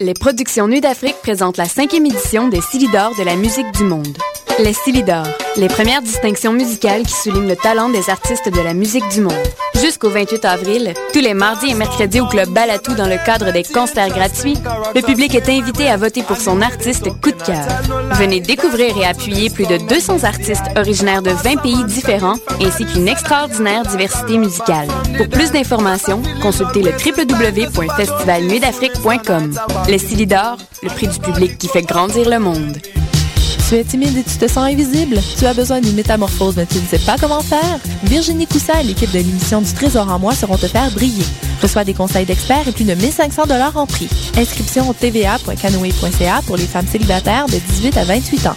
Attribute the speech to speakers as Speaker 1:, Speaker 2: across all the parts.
Speaker 1: Les productions Nuit d'Afrique présentent la cinquième édition des Silidor de la musique du monde. Les Silidor, les premières distinctions musicales qui soulignent le talent des artistes de la musique du monde. Jusqu'au 28 avril, tous les mardis et mercredis au Club Balatou dans le cadre des concerts gratuits, le public est invité à voter pour son artiste coup de cœur. Venez découvrir et appuyer plus de 200 artistes originaires de 20 pays différents ainsi qu'une extraordinaire diversité musicale. Pour plus d'informations, consultez le www.festivalnuitdafrique.com. Les Silidor, le prix du public qui fait grandir le monde.
Speaker 2: Tu es timide et tu te sens invisible? Tu as besoin d'une métamorphose mais tu ne sais pas comment faire? Virginie Coussa et l'équipe de l'émission du Trésor en moi seront te faire briller. Reçois des conseils d'experts et plus de 1500 dollars en prix. Inscription au tva.canoe.ca pour les femmes célibataires de 18 à 28 ans.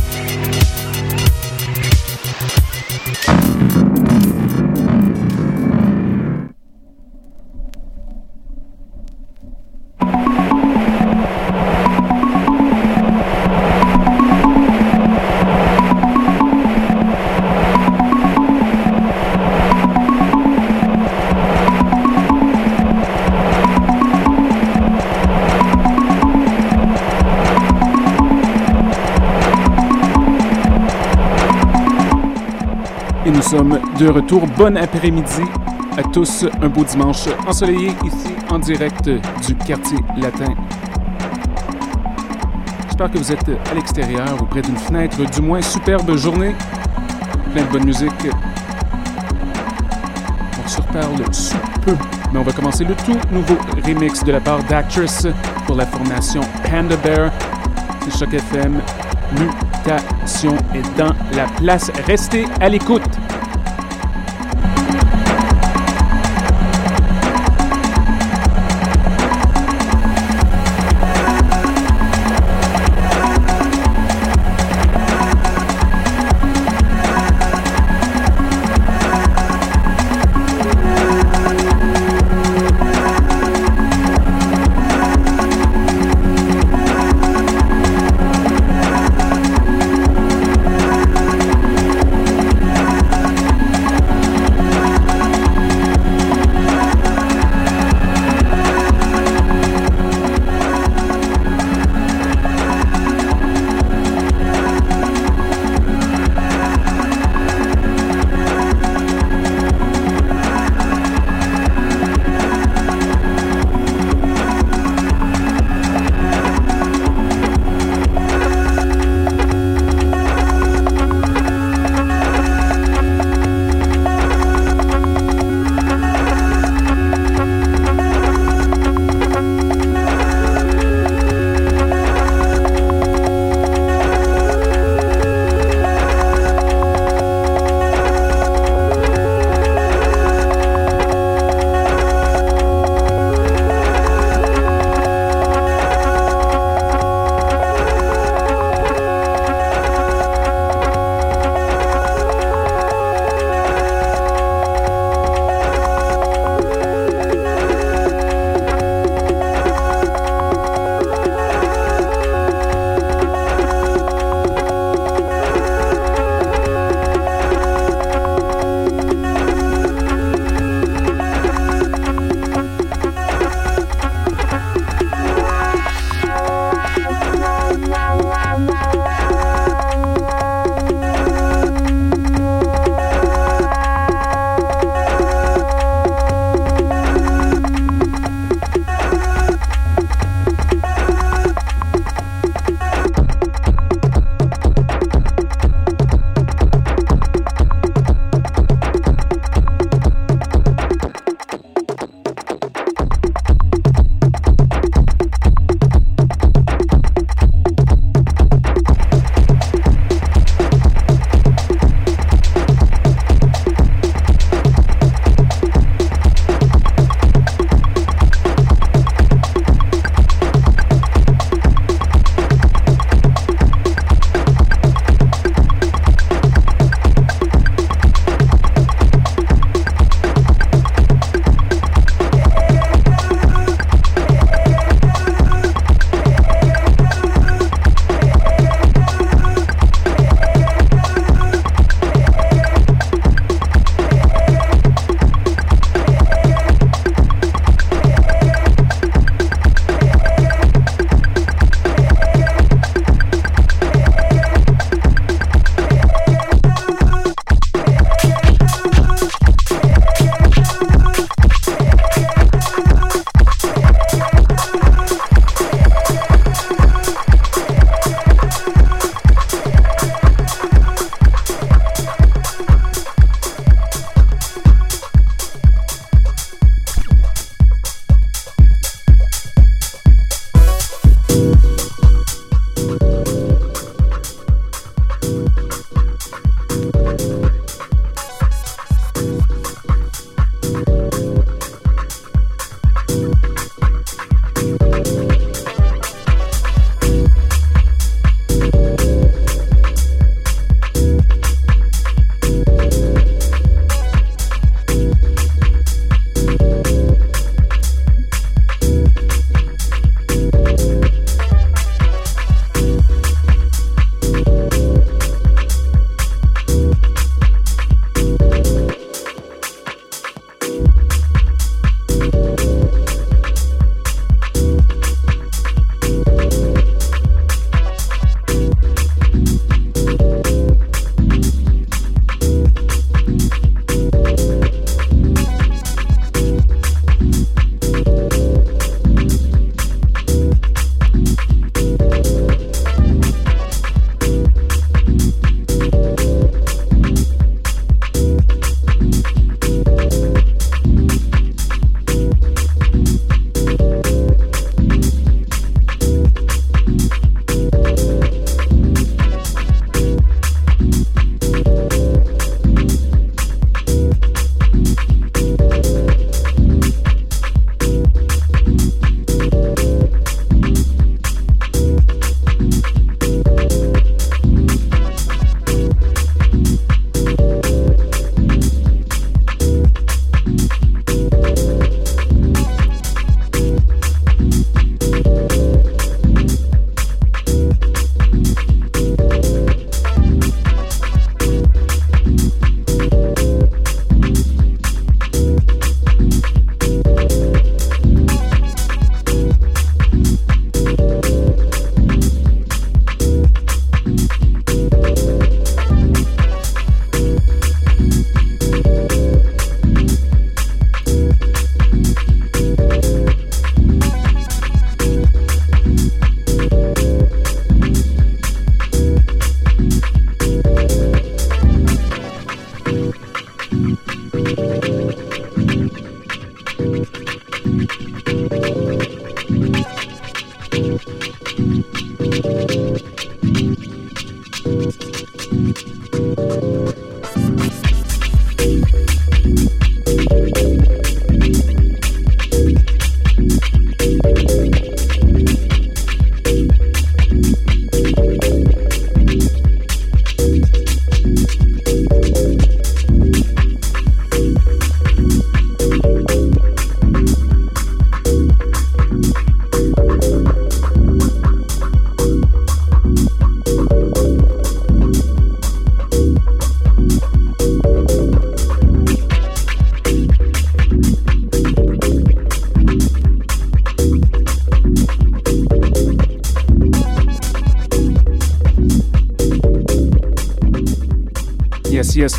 Speaker 3: Sommes de retour. Bon après-midi à tous. Un beau dimanche ensoleillé ici en direct du quartier latin. J'espère que vous êtes à l'extérieur, auprès d'une fenêtre, du moins superbe journée. Plein de bonne musique. On se reparle sous peu. Mais on va commencer le tout nouveau remix de la part d'Actress pour la formation Panda Bear. C'est Choc FM. Mutation est dans la place. Restez à l'écoute.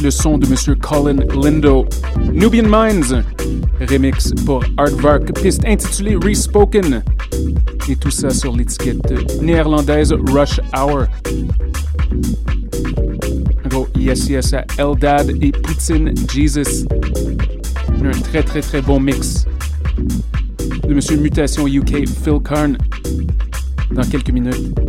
Speaker 3: Le son de Monsieur Colin Lindo. Nubian Minds, remix pour Aardvark, piste intitulée Respoken. Et tout ça sur l'étiquette néerlandaise Rush Hour. Un gros yes yes à Eldad et Poutine Jesus. Un très très très bon mix de Monsieur Mutation UK Phil Karn dans quelques minutes.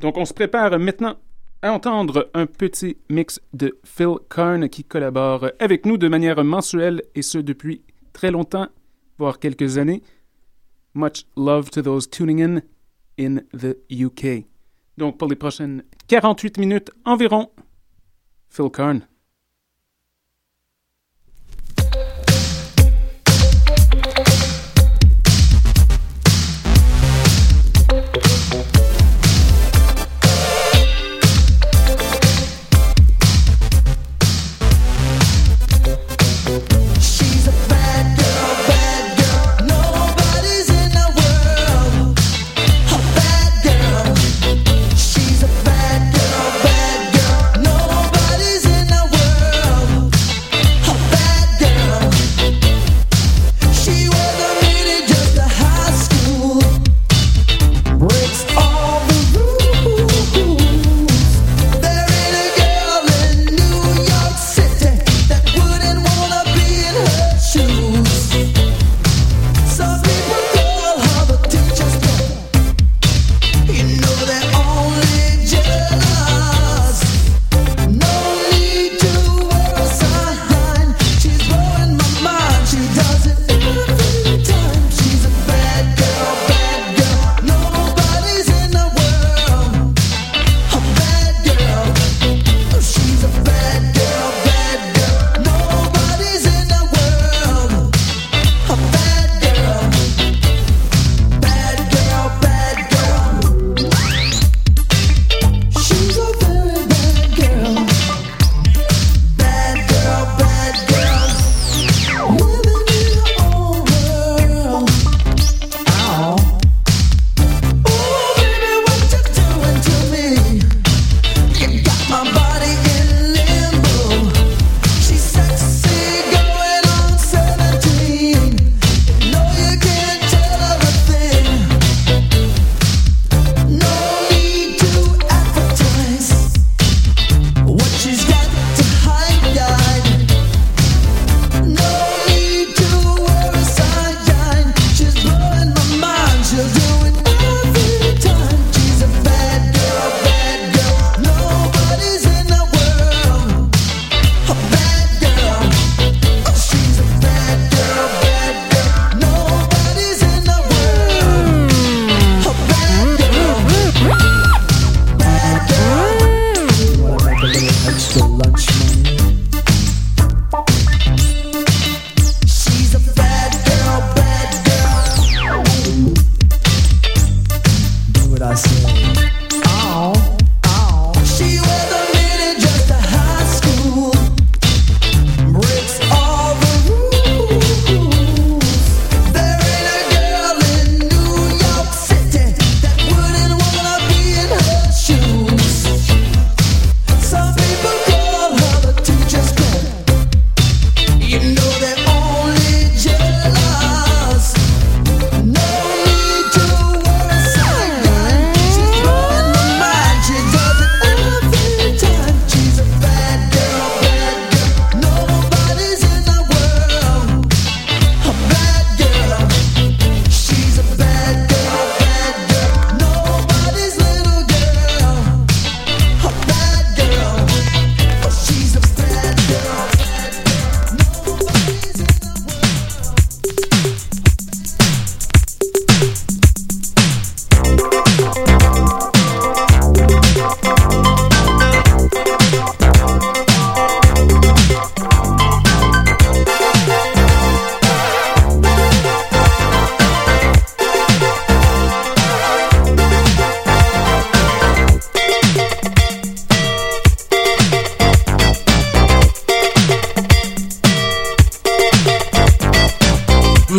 Speaker 3: Donc, on se prépare maintenant à entendre un petit mix de Phil Karn qui collabore avec nous de manière mensuelle et ce depuis très longtemps, voire quelques années. Much love to those tuning in in the UK. Donc, pour les prochaines 48 minutes environ, Phil Karn.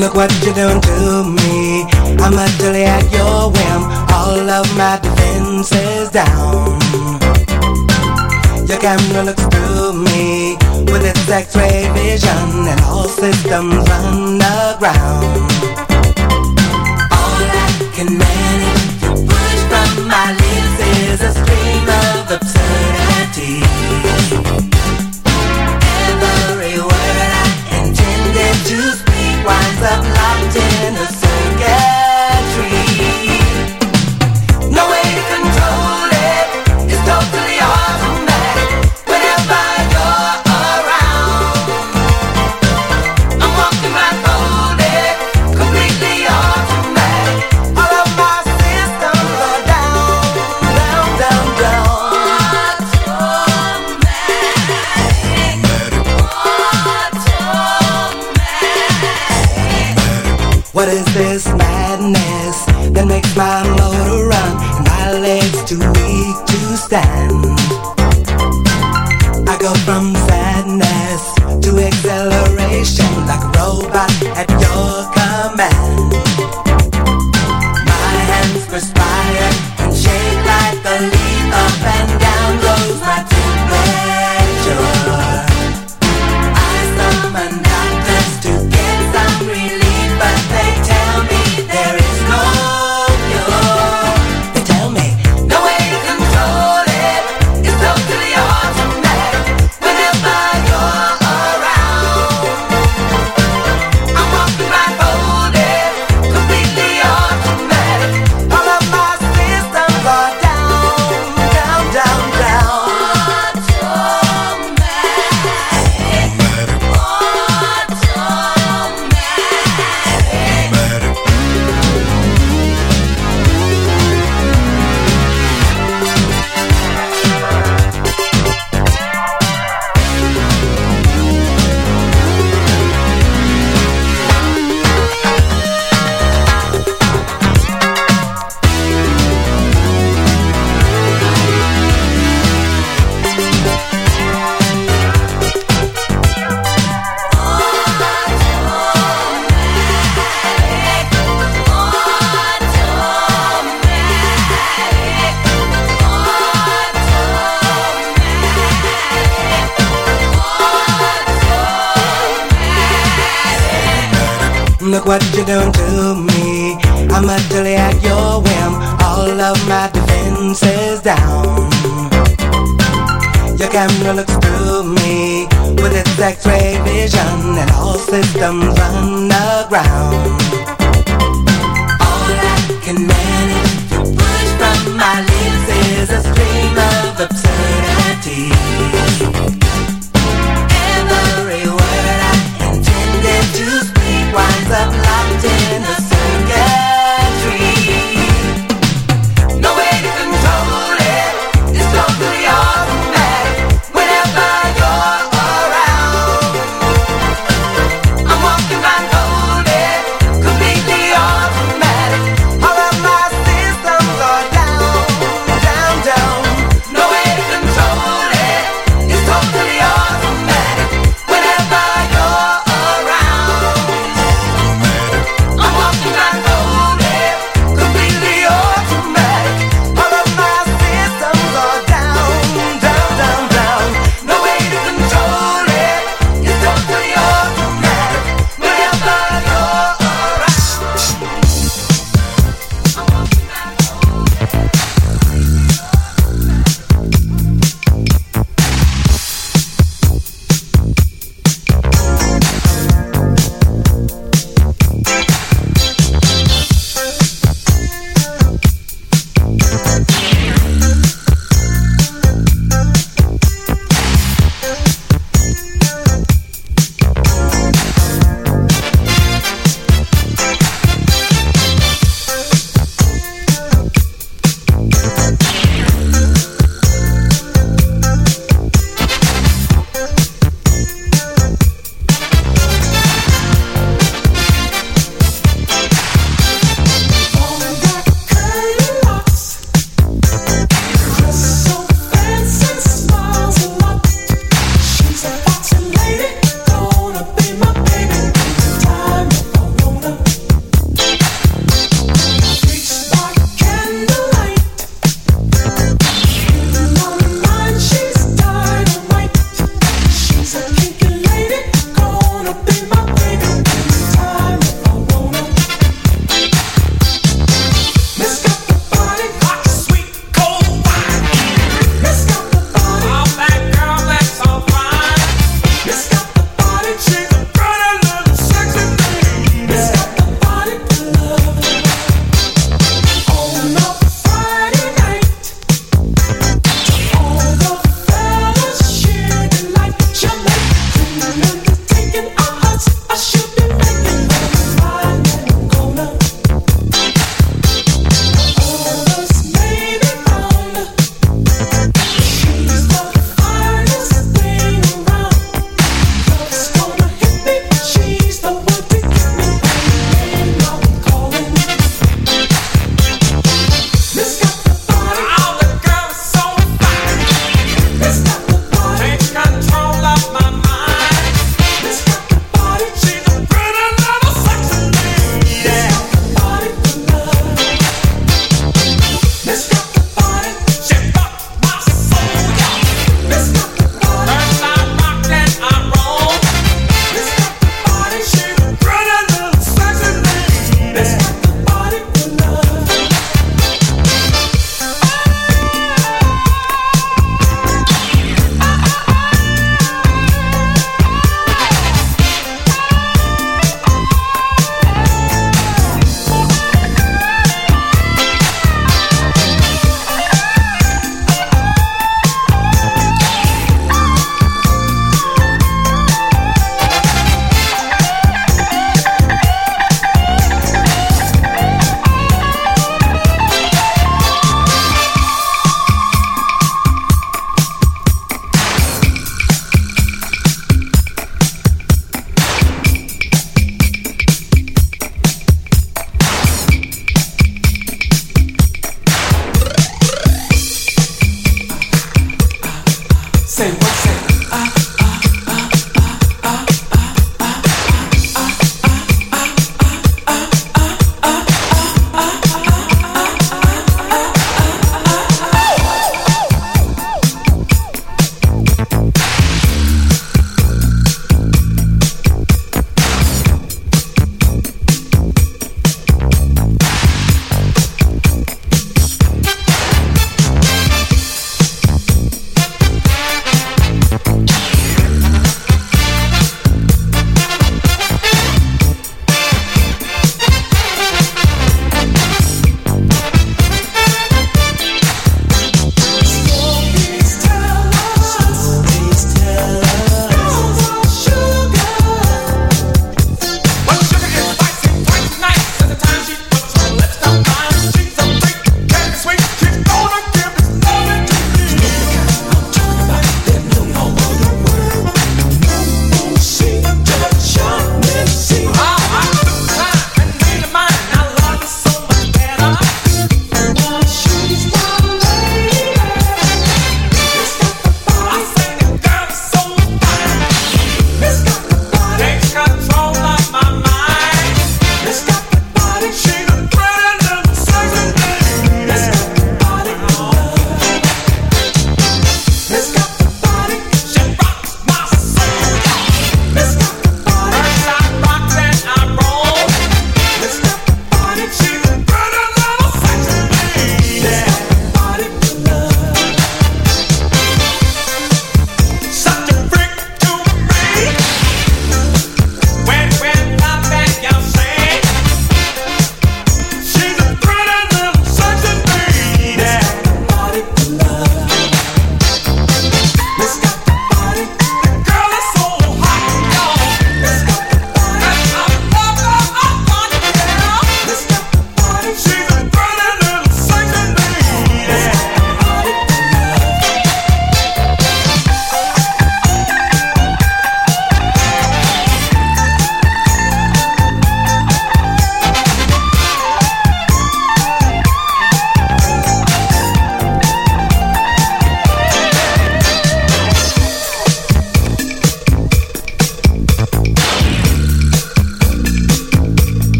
Speaker 4: Look what you done to me. I'm utterly at your whim. All of my defenses down. Your camera looks through me with its X-ray vision, and all systems underground. All I can manage to push from my lips is a stream of absurdity. that My motor around, my legs to me.